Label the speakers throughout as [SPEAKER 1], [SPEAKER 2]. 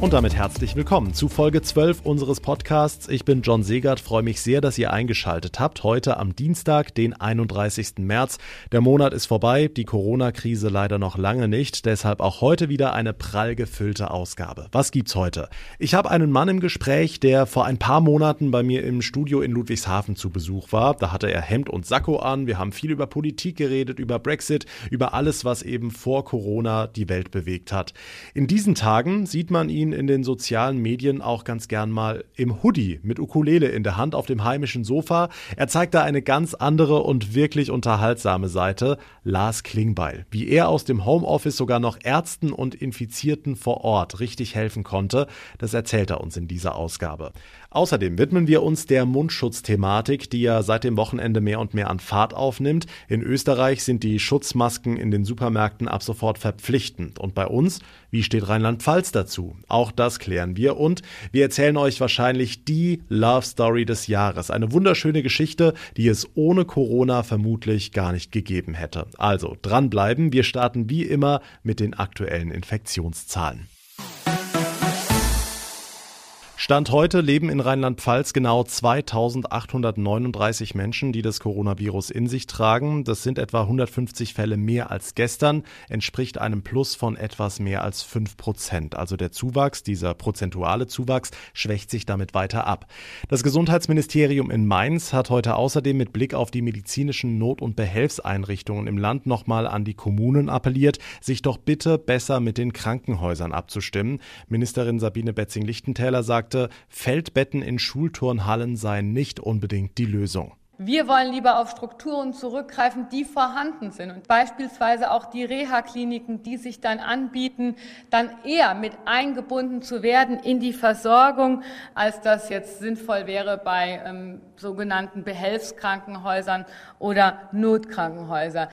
[SPEAKER 1] Und damit herzlich willkommen zu Folge 12 unseres Podcasts. Ich bin John Segert, freue mich sehr, dass ihr eingeschaltet habt. Heute am Dienstag, den 31. März. Der Monat ist vorbei, die Corona-Krise leider noch lange nicht, deshalb auch heute wieder eine prall gefüllte Ausgabe. Was gibt's heute? Ich habe einen Mann im Gespräch, der vor ein paar Monaten bei mir im Studio in Ludwigshafen zu Besuch war. Da hatte er Hemd und Sakko an. Wir haben viel über Politik geredet, über Brexit, über alles, was eben vor Corona die Welt bewegt hat. In diesen Tagen sieht man ihn in den sozialen Medien auch ganz gern mal im Hoodie mit Ukulele in der Hand auf dem heimischen Sofa. Er zeigt da eine ganz andere und wirklich unterhaltsame Seite. Lars Klingbeil. Wie er aus dem Homeoffice sogar noch Ärzten und Infizierten vor Ort richtig helfen konnte, das erzählt er uns in dieser Ausgabe. Außerdem widmen wir uns der Mundschutzthematik, die ja seit dem Wochenende mehr und mehr an Fahrt aufnimmt. In Österreich sind die Schutzmasken in den Supermärkten ab sofort verpflichtend. Und bei uns, wie steht Rheinland-Pfalz dazu? Auch das klären wir und wir erzählen euch wahrscheinlich die Love Story des Jahres. Eine wunderschöne Geschichte, die es ohne Corona vermutlich gar nicht gegeben hätte. Also dranbleiben. Wir starten wie immer mit den aktuellen Infektionszahlen. Stand heute leben in Rheinland-Pfalz genau 2839 Menschen, die das Coronavirus in sich tragen. Das sind etwa 150 Fälle mehr als gestern, entspricht einem Plus von etwas mehr als 5 Prozent. Also der Zuwachs, dieser prozentuale Zuwachs, schwächt sich damit weiter ab. Das Gesundheitsministerium in Mainz hat heute außerdem mit Blick auf die medizinischen Not- und Behelfseinrichtungen im Land nochmal an die Kommunen appelliert, sich doch bitte besser mit den Krankenhäusern abzustimmen. Ministerin Sabine Betzing-Lichtentäler sagt, sagte, Feldbetten in Schulturnhallen seien nicht unbedingt die Lösung.
[SPEAKER 2] Wir wollen lieber auf Strukturen zurückgreifen, die vorhanden sind und beispielsweise auch die Reha-Kliniken, die sich dann anbieten, dann eher mit eingebunden zu werden in die Versorgung, als das jetzt sinnvoll wäre bei ähm, sogenannten Behelfskrankenhäusern oder Notkrankenhäusern.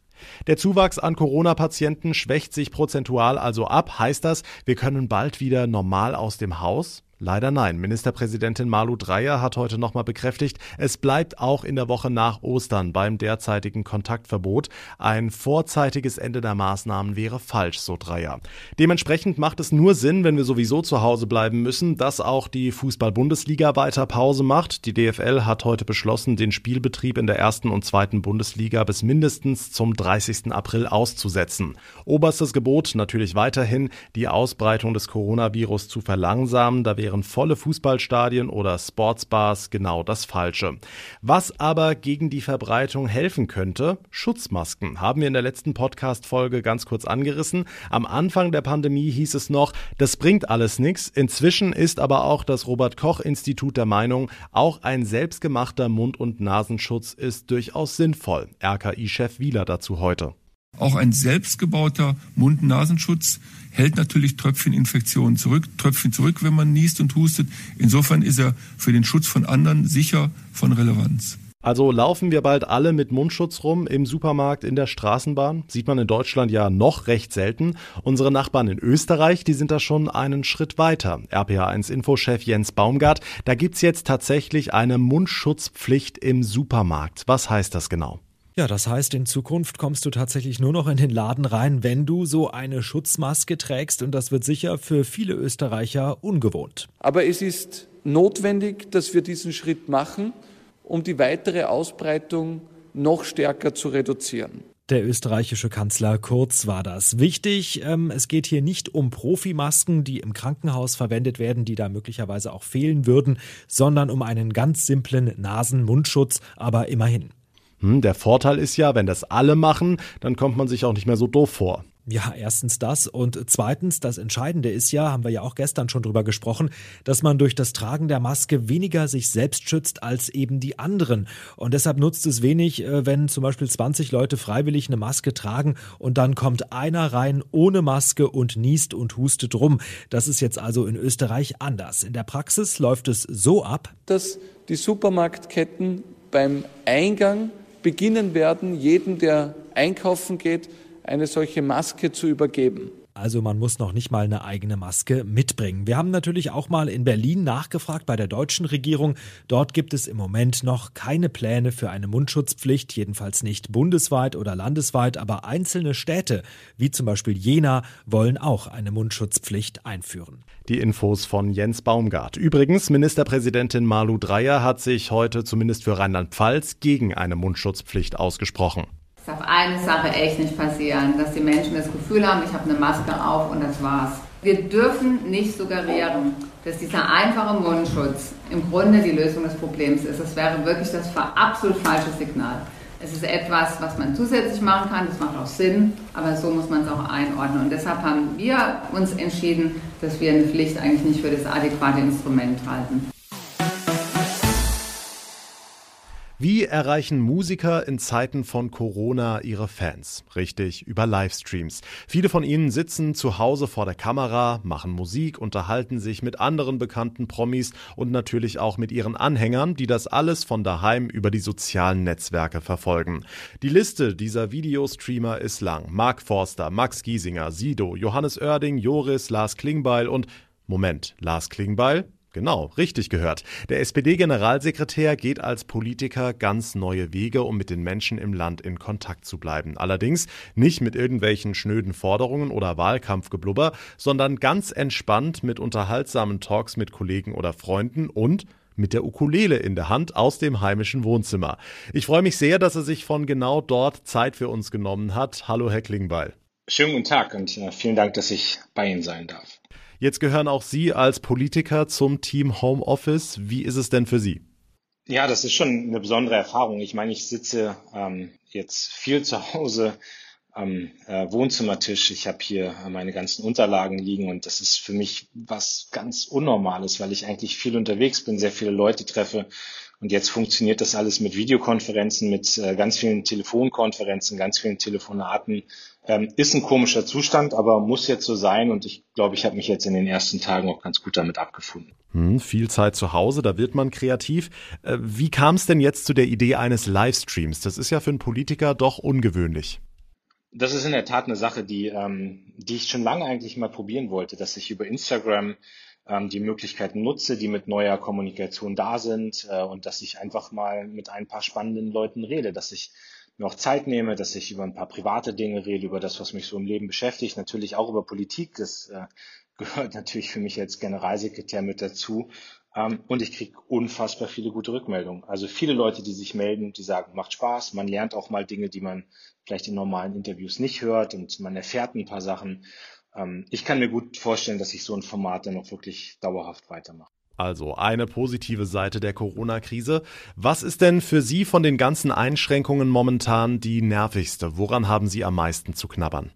[SPEAKER 1] Der Zuwachs an Corona-Patienten schwächt sich prozentual also ab. Heißt das, wir können bald wieder normal aus dem Haus? Leider nein. Ministerpräsidentin Malu Dreyer hat heute nochmal bekräftigt, es bleibt auch in der Woche nach Ostern beim derzeitigen Kontaktverbot. Ein vorzeitiges Ende der Maßnahmen wäre falsch, so Dreyer. Dementsprechend macht es nur Sinn, wenn wir sowieso zu Hause bleiben müssen, dass auch die Fußball-Bundesliga weiter Pause macht. Die DFL hat heute beschlossen, den Spielbetrieb in der ersten und zweiten Bundesliga bis mindestens zum 30. April auszusetzen. Oberstes Gebot natürlich weiterhin, die Ausbreitung des Coronavirus zu verlangsamen. Da wären volle Fußballstadien oder Sportsbars genau das Falsche. Was aber gegen die Verbreitung helfen könnte, Schutzmasken, haben wir in der letzten Podcast-Folge ganz kurz angerissen. Am Anfang der Pandemie hieß es noch, das bringt alles nichts. Inzwischen ist aber auch das Robert-Koch-Institut der Meinung, auch ein selbstgemachter Mund- und Nasenschutz ist durchaus sinnvoll. RKI-Chef Wieler dazu heute.
[SPEAKER 3] Auch ein selbstgebauter Mund-Nasenschutz hält natürlich Tröpfcheninfektionen zurück, Tröpfchen zurück, wenn man niest und hustet. Insofern ist er für den Schutz von anderen sicher von Relevanz.
[SPEAKER 1] Also laufen wir bald alle mit Mundschutz rum im Supermarkt, in der Straßenbahn? Sieht man in Deutschland ja noch recht selten. Unsere Nachbarn in Österreich, die sind da schon einen Schritt weiter. RPA1-Infochef Jens Baumgart, da gibt's jetzt tatsächlich eine Mundschutzpflicht im Supermarkt. Was heißt das genau?
[SPEAKER 4] Ja, das heißt, in Zukunft kommst du tatsächlich nur noch in den Laden rein, wenn du so eine Schutzmaske trägst und das wird sicher für viele Österreicher ungewohnt.
[SPEAKER 5] Aber es ist notwendig, dass wir diesen Schritt machen, um die weitere Ausbreitung noch stärker zu reduzieren.
[SPEAKER 4] Der österreichische Kanzler Kurz war das. Wichtig, ähm, es geht hier nicht um Profimasken, die im Krankenhaus verwendet werden, die da möglicherweise auch fehlen würden, sondern um einen ganz simplen Nasen-Mundschutz, aber immerhin.
[SPEAKER 1] Hm, der Vorteil ist ja, wenn das alle machen, dann kommt man sich auch nicht mehr so doof vor.
[SPEAKER 4] Ja, erstens das und zweitens, das Entscheidende ist ja, haben wir ja auch gestern schon drüber gesprochen, dass man durch das Tragen der Maske weniger sich selbst schützt als eben die anderen. Und deshalb nutzt es wenig, äh, wenn zum Beispiel 20 Leute freiwillig eine Maske tragen und dann kommt einer rein ohne Maske und niest und hustet rum. Das ist jetzt also in Österreich anders. In der Praxis läuft es so ab,
[SPEAKER 5] dass die Supermarktketten beim Eingang beginnen werden, jedem, der einkaufen geht, eine solche Maske zu übergeben.
[SPEAKER 4] Also man muss noch nicht mal eine eigene Maske mitbringen. Wir haben natürlich auch mal in Berlin nachgefragt bei der deutschen Regierung. Dort gibt es im Moment noch keine Pläne für eine Mundschutzpflicht, jedenfalls nicht bundesweit oder landesweit, aber einzelne Städte, wie zum Beispiel Jena, wollen auch eine Mundschutzpflicht einführen.
[SPEAKER 1] Die Infos von Jens Baumgart. Übrigens, Ministerpräsidentin Malu Dreyer hat sich heute zumindest für Rheinland-Pfalz gegen eine Mundschutzpflicht ausgesprochen.
[SPEAKER 6] Es darf eine Sache echt nicht passieren, dass die Menschen das Gefühl haben, ich habe eine Maske auf und das war's. Wir dürfen nicht suggerieren, dass dieser einfache Mundschutz im Grunde die Lösung des Problems ist. Das wäre wirklich das absolut falsche Signal. Es ist etwas, was man zusätzlich machen kann, das macht auch Sinn, aber so muss man es auch einordnen. Und deshalb haben wir uns entschieden, dass wir eine Pflicht eigentlich nicht für das adäquate Instrument halten.
[SPEAKER 1] Wie erreichen Musiker in Zeiten von Corona ihre Fans? Richtig, über Livestreams. Viele von ihnen sitzen zu Hause vor der Kamera, machen Musik, unterhalten sich mit anderen bekannten Promis und natürlich auch mit ihren Anhängern, die das alles von daheim über die sozialen Netzwerke verfolgen. Die Liste dieser Videostreamer ist lang. Mark Forster, Max Giesinger, Sido, Johannes Oerding, Joris, Lars Klingbeil und Moment, Lars Klingbeil? Genau, richtig gehört. Der SPD-Generalsekretär geht als Politiker ganz neue Wege, um mit den Menschen im Land in Kontakt zu bleiben. Allerdings nicht mit irgendwelchen schnöden Forderungen oder Wahlkampfgeblubber, sondern ganz entspannt mit unterhaltsamen Talks mit Kollegen oder Freunden und mit der Ukulele in der Hand aus dem heimischen Wohnzimmer. Ich freue mich sehr, dass er sich von genau dort Zeit für uns genommen hat. Hallo, Herr Klingbeil.
[SPEAKER 7] Schönen guten Tag und äh, vielen Dank, dass ich bei Ihnen sein darf.
[SPEAKER 1] Jetzt gehören auch Sie als Politiker zum Team Homeoffice. Wie ist es denn für Sie?
[SPEAKER 7] Ja, das ist schon eine besondere Erfahrung. Ich meine, ich sitze ähm, jetzt viel zu Hause am äh, Wohnzimmertisch. Ich habe hier meine ganzen Unterlagen liegen und das ist für mich was ganz Unnormales, weil ich eigentlich viel unterwegs bin, sehr viele Leute treffe. Und jetzt funktioniert das alles mit Videokonferenzen, mit äh, ganz vielen Telefonkonferenzen, ganz vielen Telefonaten. Ähm, ist ein komischer Zustand, aber muss jetzt so sein. Und ich glaube, ich habe mich jetzt in den ersten Tagen auch ganz gut damit abgefunden.
[SPEAKER 1] Hm, viel Zeit zu Hause, da wird man kreativ. Äh, wie kam es denn jetzt zu der Idee eines Livestreams? Das ist ja für einen Politiker doch ungewöhnlich.
[SPEAKER 7] Das ist in der Tat eine Sache, die, ähm, die ich schon lange eigentlich mal probieren wollte, dass ich über Instagram die Möglichkeiten nutze, die mit neuer Kommunikation da sind äh, und dass ich einfach mal mit ein paar spannenden Leuten rede, dass ich mir auch Zeit nehme, dass ich über ein paar private Dinge rede, über das, was mich so im Leben beschäftigt, natürlich auch über Politik. Das äh, gehört natürlich für mich als Generalsekretär mit dazu. Ähm, und ich kriege unfassbar viele gute Rückmeldungen. Also viele Leute, die sich melden, die sagen, macht Spaß. Man lernt auch mal Dinge, die man vielleicht in normalen Interviews nicht hört und man erfährt ein paar Sachen. Ähm, ich kann mir gut vorstellen, dass ich so ein Format dann auch wirklich dauerhaft weitermache.
[SPEAKER 1] Also eine positive Seite der Corona-Krise. Was ist denn für Sie von den ganzen Einschränkungen momentan die nervigste? Woran haben Sie am meisten zu knabbern?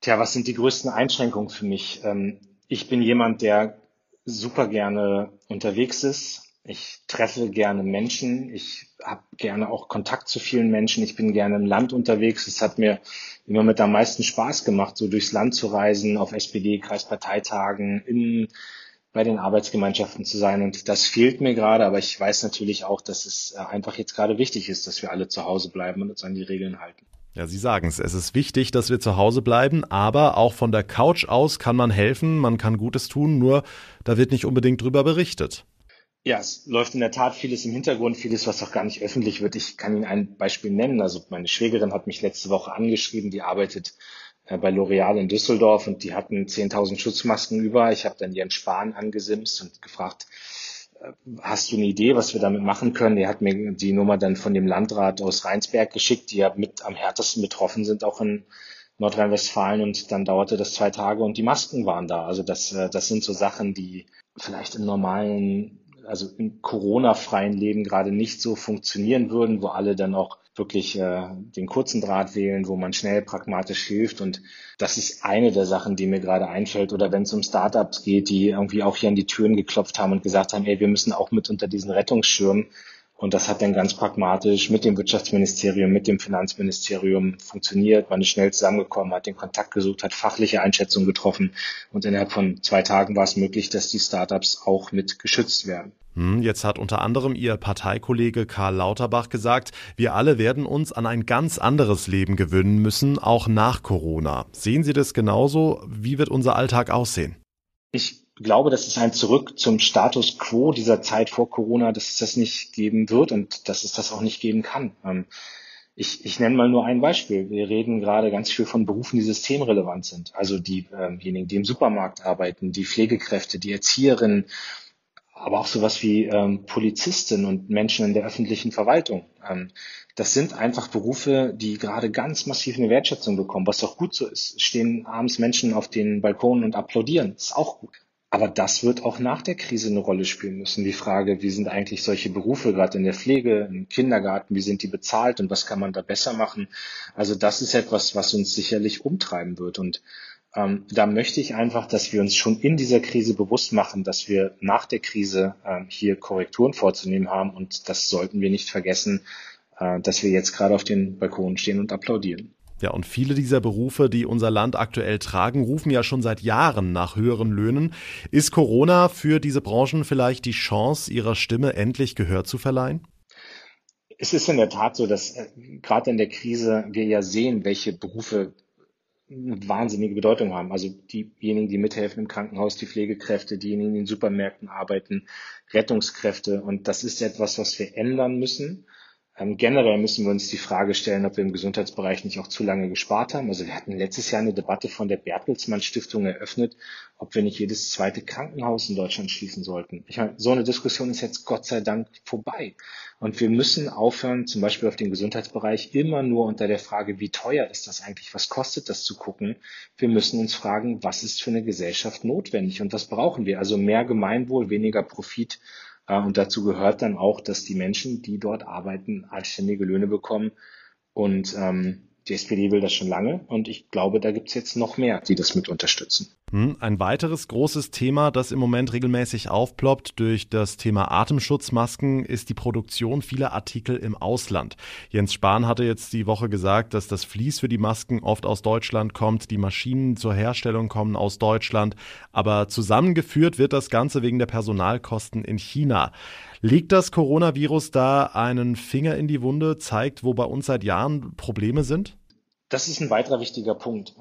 [SPEAKER 7] Tja, was sind die größten Einschränkungen für mich? Ähm, ich bin jemand, der super gerne unterwegs ist. Ich treffe gerne Menschen. Ich habe gerne auch Kontakt zu vielen Menschen. Ich bin gerne im Land unterwegs. Es hat mir immer mit am meisten Spaß gemacht, so durchs Land zu reisen, auf SPD-Kreisparteitagen, in, bei den Arbeitsgemeinschaften zu sein. Und das fehlt mir gerade. Aber ich weiß natürlich auch, dass es äh, einfach jetzt gerade wichtig ist, dass wir alle zu Hause bleiben und uns an die Regeln halten.
[SPEAKER 1] Ja, Sie sagen es. Es ist wichtig, dass wir zu Hause bleiben, aber auch von der Couch aus kann man helfen, man kann Gutes tun, nur da wird nicht unbedingt drüber berichtet.
[SPEAKER 7] Ja, es läuft in der Tat vieles im Hintergrund, vieles, was auch gar nicht öffentlich wird. Ich kann Ihnen ein Beispiel nennen. Also meine Schwägerin hat mich letzte Woche angeschrieben, die arbeitet äh, bei L'Oreal in Düsseldorf und die hatten 10.000 Schutzmasken über. Ich habe dann Jens Spahn angesimst und gefragt, äh, hast du eine Idee, was wir damit machen können? Er hat mir die Nummer dann von dem Landrat aus Rheinsberg geschickt, die ja mit am härtesten betroffen sind, auch in Nordrhein-Westfalen. Und dann dauerte das zwei Tage und die Masken waren da. Also das, äh, das sind so Sachen, die vielleicht im normalen also im Corona-freien Leben gerade nicht so funktionieren würden, wo alle dann auch wirklich äh, den kurzen Draht wählen, wo man schnell pragmatisch hilft. Und das ist eine der Sachen, die mir gerade einfällt. Oder wenn es um Startups geht, die irgendwie auch hier an die Türen geklopft haben und gesagt haben, ey, wir müssen auch mit unter diesen Rettungsschirm und das hat dann ganz pragmatisch mit dem Wirtschaftsministerium, mit dem Finanzministerium funktioniert. Man ist schnell zusammengekommen, hat den Kontakt gesucht, hat fachliche Einschätzungen getroffen und innerhalb von zwei Tagen war es möglich, dass die Startups auch mit geschützt werden.
[SPEAKER 1] Hm, jetzt hat unter anderem Ihr Parteikollege Karl Lauterbach gesagt, wir alle werden uns an ein ganz anderes Leben gewöhnen müssen, auch nach Corona. Sehen Sie das genauso? Wie wird unser Alltag aussehen?
[SPEAKER 7] Ich glaube, dass es ein Zurück zum Status quo dieser Zeit vor Corona, dass es das nicht geben wird und dass es das auch nicht geben kann. Ähm, ich, ich nenne mal nur ein Beispiel. Wir reden gerade ganz viel von Berufen, die systemrelevant sind. Also diejenigen, die im Supermarkt arbeiten, die Pflegekräfte, die Erzieherinnen, aber auch sowas wie ähm, Polizisten und Menschen in der öffentlichen Verwaltung. Ähm, das sind einfach Berufe, die gerade ganz massiv eine Wertschätzung bekommen, was auch gut so ist. Stehen abends Menschen auf den Balkonen und applaudieren. Ist auch gut. Aber das wird auch nach der Krise eine Rolle spielen müssen. Die Frage, wie sind eigentlich solche Berufe, gerade in der Pflege, im Kindergarten, wie sind die bezahlt und was kann man da besser machen? Also das ist etwas, was uns sicherlich umtreiben wird. Und ähm, da möchte ich einfach, dass wir uns schon in dieser Krise bewusst machen, dass wir nach der Krise ähm, hier Korrekturen vorzunehmen haben und das sollten wir nicht vergessen, äh, dass wir jetzt gerade auf den Balkonen stehen und applaudieren.
[SPEAKER 1] Ja, und viele dieser Berufe, die unser Land aktuell tragen, rufen ja schon seit Jahren nach höheren Löhnen. Ist Corona für diese Branchen vielleicht die Chance, ihrer Stimme endlich Gehör zu verleihen?
[SPEAKER 7] Es ist in der Tat so, dass äh, gerade in der Krise wir ja sehen, welche Berufe eine wahnsinnige Bedeutung haben. Also diejenigen, die mithelfen im Krankenhaus, die Pflegekräfte, diejenigen, die in Supermärkten arbeiten, Rettungskräfte. Und das ist etwas, was wir ändern müssen. Ähm, generell müssen wir uns die Frage stellen, ob wir im Gesundheitsbereich nicht auch zu lange gespart haben. Also wir hatten letztes Jahr eine Debatte von der Bertelsmann Stiftung eröffnet, ob wir nicht jedes zweite Krankenhaus in Deutschland schließen sollten. Ich meine, so eine Diskussion ist jetzt Gott sei Dank vorbei. Und wir müssen aufhören, zum Beispiel auf den Gesundheitsbereich immer nur unter der Frage, wie teuer ist das eigentlich, was kostet das zu gucken. Wir müssen uns fragen, was ist für eine Gesellschaft notwendig und was brauchen wir? Also mehr Gemeinwohl, weniger Profit und dazu gehört dann auch, dass die Menschen, die dort arbeiten, anständige Löhne bekommen. Und ähm, die SPD will das schon lange und ich glaube, da gibt es jetzt noch mehr, die das mit unterstützen.
[SPEAKER 1] Hm, ein weiteres großes Thema, das im Moment regelmäßig aufploppt durch das Thema Atemschutzmasken, ist die Produktion vieler Artikel im Ausland. Jens Spahn hatte jetzt die Woche gesagt, dass das Vlies für die Masken oft aus Deutschland kommt, die Maschinen zur Herstellung kommen aus Deutschland, aber zusammengeführt wird das Ganze wegen der Personalkosten in China. Legt das Coronavirus da einen Finger in die Wunde, zeigt, wo bei uns seit Jahren Probleme sind?
[SPEAKER 7] Das ist ein weiterer wichtiger Punkt.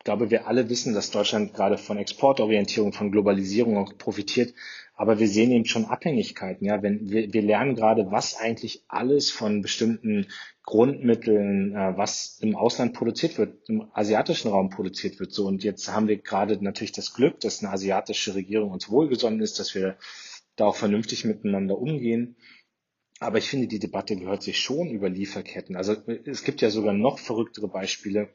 [SPEAKER 7] Ich glaube, wir alle wissen, dass Deutschland gerade von Exportorientierung, von Globalisierung auch profitiert. Aber wir sehen eben schon Abhängigkeiten. Ja, wenn wir, wir lernen gerade, was eigentlich alles von bestimmten Grundmitteln, äh, was im Ausland produziert wird, im asiatischen Raum produziert wird. So und jetzt haben wir gerade natürlich das Glück, dass eine asiatische Regierung uns wohlgesonnen ist, dass wir da auch vernünftig miteinander umgehen. Aber ich finde, die Debatte gehört sich schon über Lieferketten. Also es gibt ja sogar noch verrücktere Beispiele,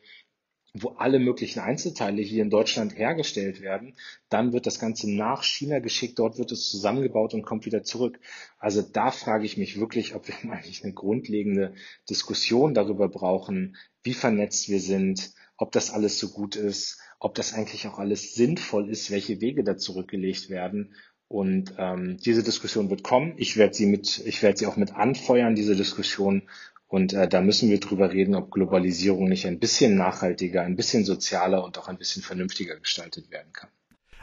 [SPEAKER 7] wo alle möglichen Einzelteile hier in Deutschland hergestellt werden. Dann wird das Ganze nach China geschickt, dort wird es zusammengebaut und kommt wieder zurück. Also da frage ich mich wirklich, ob wir eigentlich eine grundlegende Diskussion darüber brauchen, wie vernetzt wir sind, ob das alles so gut ist, ob das eigentlich auch alles sinnvoll ist, welche Wege da zurückgelegt werden und ähm, diese Diskussion wird kommen. Ich werde sie mit, ich werde sie auch mit anfeuern, diese Diskussion. Und äh, da müssen wir drüber reden, ob Globalisierung nicht ein bisschen nachhaltiger, ein bisschen sozialer und auch ein bisschen vernünftiger gestaltet werden kann.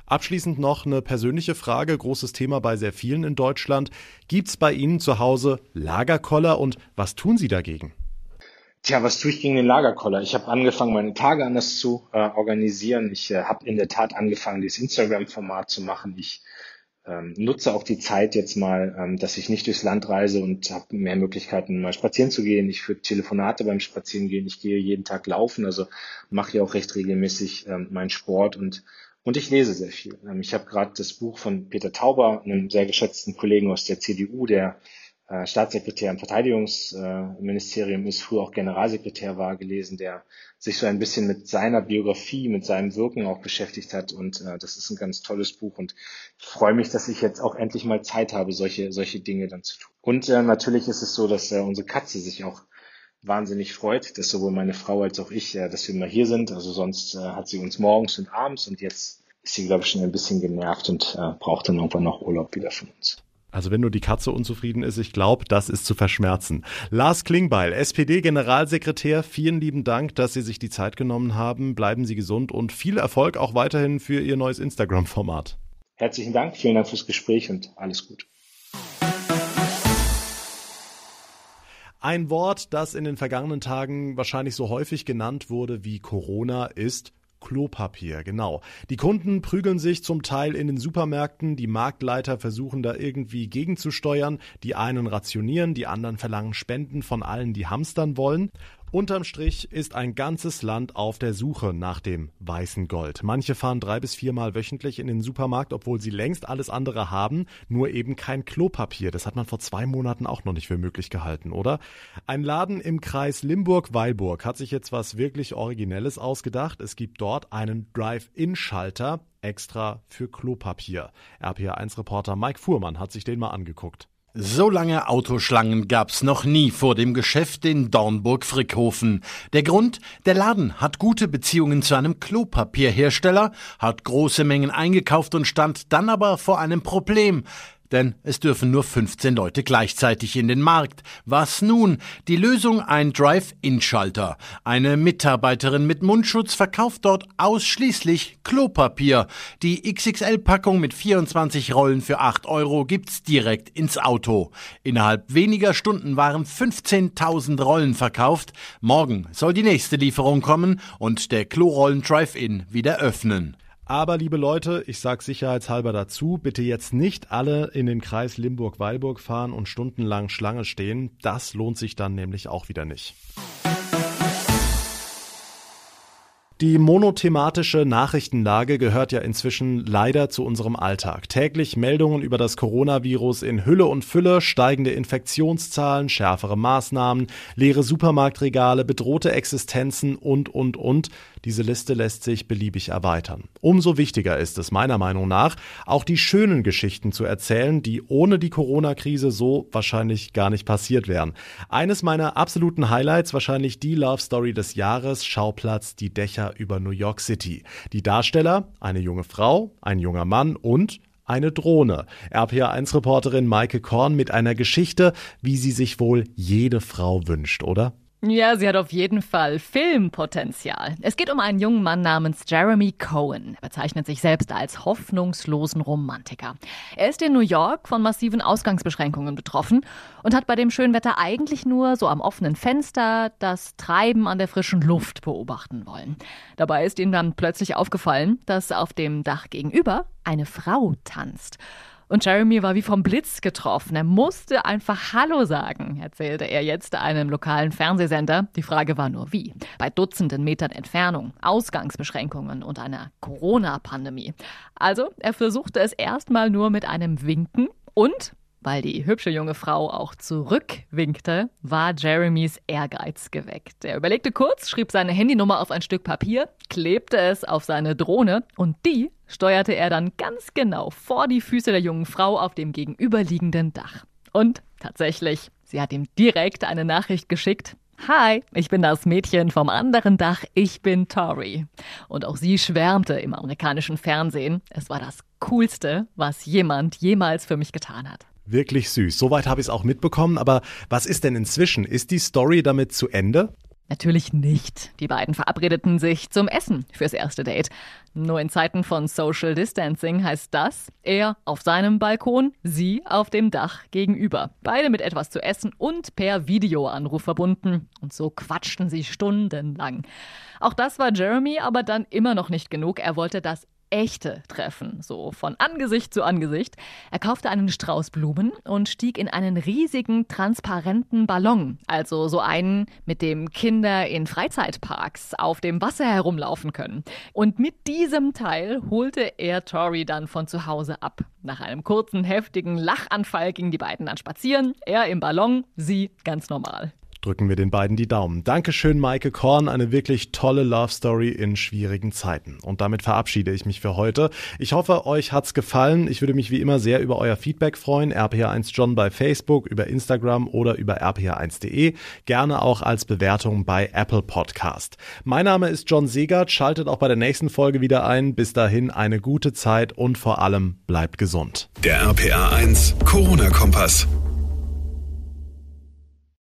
[SPEAKER 1] Abschließend noch eine persönliche Frage, großes Thema bei sehr vielen in Deutschland. Gibt es bei Ihnen zu Hause Lagerkoller und was tun Sie dagegen?
[SPEAKER 7] Tja, was tue ich gegen den Lagerkoller? Ich habe angefangen, meine Tage anders zu äh, organisieren. Ich äh, habe in der Tat angefangen, dieses Instagram-Format zu machen. Ich ähm, nutze auch die Zeit jetzt mal, ähm, dass ich nicht durchs Land reise und habe mehr Möglichkeiten, mal spazieren zu gehen. Ich führe Telefonate beim Spazierengehen. Ich gehe jeden Tag laufen, also mache ja auch recht regelmäßig ähm, meinen Sport und und ich lese sehr viel. Ähm, ich habe gerade das Buch von Peter Tauber, einem sehr geschätzten Kollegen aus der CDU, der äh, Staatssekretär im Verteidigungsministerium ist, früher auch Generalsekretär war, gelesen, der sich so ein bisschen mit seiner Biografie, mit seinem Wirken auch beschäftigt hat. Und äh, das ist ein ganz tolles Buch und ich freue mich, dass ich jetzt auch endlich mal Zeit habe, solche, solche Dinge dann zu tun. Und äh, natürlich ist es so, dass äh, unsere Katze sich auch wahnsinnig freut, dass sowohl meine Frau als auch ich, äh, dass wir mal hier sind. Also sonst äh, hat sie uns morgens und abends und jetzt ist sie, glaube ich, schon ein bisschen genervt und äh, braucht dann irgendwann noch Urlaub wieder von uns.
[SPEAKER 1] Also wenn nur die Katze unzufrieden ist, ich glaube, das ist zu verschmerzen. Lars Klingbeil, SPD-Generalsekretär, vielen lieben Dank, dass Sie sich die Zeit genommen haben. Bleiben Sie gesund und viel Erfolg auch weiterhin für Ihr neues Instagram-Format.
[SPEAKER 7] Herzlichen Dank, vielen Dank fürs Gespräch und alles gut.
[SPEAKER 1] Ein Wort, das in den vergangenen Tagen wahrscheinlich so häufig genannt wurde wie Corona, ist Klopapier, genau. Die Kunden prügeln sich zum Teil in den Supermärkten, die Marktleiter versuchen da irgendwie gegenzusteuern, die einen rationieren, die anderen verlangen Spenden von allen, die hamstern wollen. Unterm Strich ist ein ganzes Land auf der Suche nach dem weißen Gold. Manche fahren drei bis viermal wöchentlich in den Supermarkt, obwohl sie längst alles andere haben, nur eben kein Klopapier. Das hat man vor zwei Monaten auch noch nicht für möglich gehalten, oder? Ein Laden im Kreis Limburg-Weilburg hat sich jetzt was wirklich Originelles ausgedacht. Es gibt dort einen Drive-In-Schalter extra für Klopapier. RPA1-Reporter Mike Fuhrmann hat sich den mal angeguckt.
[SPEAKER 8] So lange Autoschlangen gab's noch nie vor dem Geschäft in Dornburg-Frickhofen. Der Grund? Der Laden hat gute Beziehungen zu einem Klopapierhersteller, hat große Mengen eingekauft und stand dann aber vor einem Problem denn es dürfen nur 15 Leute gleichzeitig in den Markt. Was nun? Die Lösung ein Drive-In-Schalter. Eine Mitarbeiterin mit Mundschutz verkauft dort ausschließlich Klopapier. Die XXL-Packung mit 24 Rollen für 8 Euro gibt's direkt ins Auto. Innerhalb weniger Stunden waren 15.000 Rollen verkauft. Morgen soll die nächste Lieferung kommen und der Klorollen Drive-In wieder öffnen.
[SPEAKER 1] Aber liebe Leute, ich sage sicherheitshalber dazu, bitte jetzt nicht alle in den Kreis Limburg-Weilburg fahren und stundenlang Schlange stehen. Das lohnt sich dann nämlich auch wieder nicht. Die monothematische Nachrichtenlage gehört ja inzwischen leider zu unserem Alltag. Täglich Meldungen über das Coronavirus in Hülle und Fülle, steigende Infektionszahlen, schärfere Maßnahmen, leere Supermarktregale, bedrohte Existenzen und, und, und. Diese Liste lässt sich beliebig erweitern. Umso wichtiger ist es meiner Meinung nach, auch die schönen Geschichten zu erzählen, die ohne die Corona-Krise so wahrscheinlich gar nicht passiert wären. Eines meiner absoluten Highlights, wahrscheinlich die Love Story des Jahres, Schauplatz Die Dächer über New York City. Die Darsteller, eine junge Frau, ein junger Mann und eine Drohne. RPA1-Reporterin Maike Korn mit einer Geschichte, wie sie sich wohl jede Frau wünscht, oder?
[SPEAKER 9] Ja, sie hat auf jeden Fall Filmpotenzial. Es geht um einen jungen Mann namens Jeremy Cohen. Er bezeichnet sich selbst als hoffnungslosen Romantiker. Er ist in New York von massiven Ausgangsbeschränkungen betroffen und hat bei dem schönen Wetter eigentlich nur so am offenen Fenster das Treiben an der frischen Luft beobachten wollen. Dabei ist ihm dann plötzlich aufgefallen, dass auf dem Dach gegenüber eine Frau tanzt. Und Jeremy war wie vom Blitz getroffen. Er musste einfach Hallo sagen, erzählte er jetzt einem lokalen Fernsehsender. Die Frage war nur wie. Bei Dutzenden Metern Entfernung, Ausgangsbeschränkungen und einer Corona-Pandemie. Also, er versuchte es erstmal nur mit einem Winken und weil die hübsche junge Frau auch zurückwinkte, war Jeremys Ehrgeiz geweckt. Er überlegte kurz, schrieb seine Handynummer auf ein Stück Papier, klebte es auf seine Drohne und die steuerte er dann ganz genau vor die Füße der jungen Frau auf dem gegenüberliegenden Dach. Und tatsächlich, sie hat ihm direkt eine Nachricht geschickt. Hi, ich bin das Mädchen vom anderen Dach, ich bin Tori. Und auch sie schwärmte im amerikanischen Fernsehen. Es war das Coolste, was jemand jemals für mich getan hat.
[SPEAKER 1] Wirklich süß. Soweit habe ich es auch mitbekommen. Aber was ist denn inzwischen? Ist die Story damit zu Ende?
[SPEAKER 9] Natürlich nicht. Die beiden verabredeten sich zum Essen fürs erste Date. Nur in Zeiten von Social Distancing heißt das, er auf seinem Balkon, sie auf dem Dach gegenüber. Beide mit etwas zu essen und per Videoanruf verbunden. Und so quatschten sie stundenlang. Auch das war Jeremy aber dann immer noch nicht genug. Er wollte das echte Treffen, so von Angesicht zu Angesicht. Er kaufte einen Strauß Blumen und stieg in einen riesigen, transparenten Ballon, also so einen, mit dem Kinder in Freizeitparks auf dem Wasser herumlaufen können. Und mit diesem Teil holte er Tori dann von zu Hause ab. Nach einem kurzen, heftigen Lachanfall gingen die beiden dann spazieren, er im Ballon, sie ganz normal
[SPEAKER 1] drücken wir den beiden die Daumen. Dankeschön, Maike Korn. Eine wirklich tolle Love Story in schwierigen Zeiten. Und damit verabschiede ich mich für heute. Ich hoffe, euch hat's gefallen. Ich würde mich wie immer sehr über euer Feedback freuen. RPA1 John bei Facebook, über Instagram oder über rpa1.de. Gerne auch als Bewertung bei Apple Podcast. Mein Name ist John Segert. Schaltet auch bei der nächsten Folge wieder ein. Bis dahin eine gute Zeit und vor allem bleibt gesund.
[SPEAKER 10] Der RPA1 Corona-Kompass.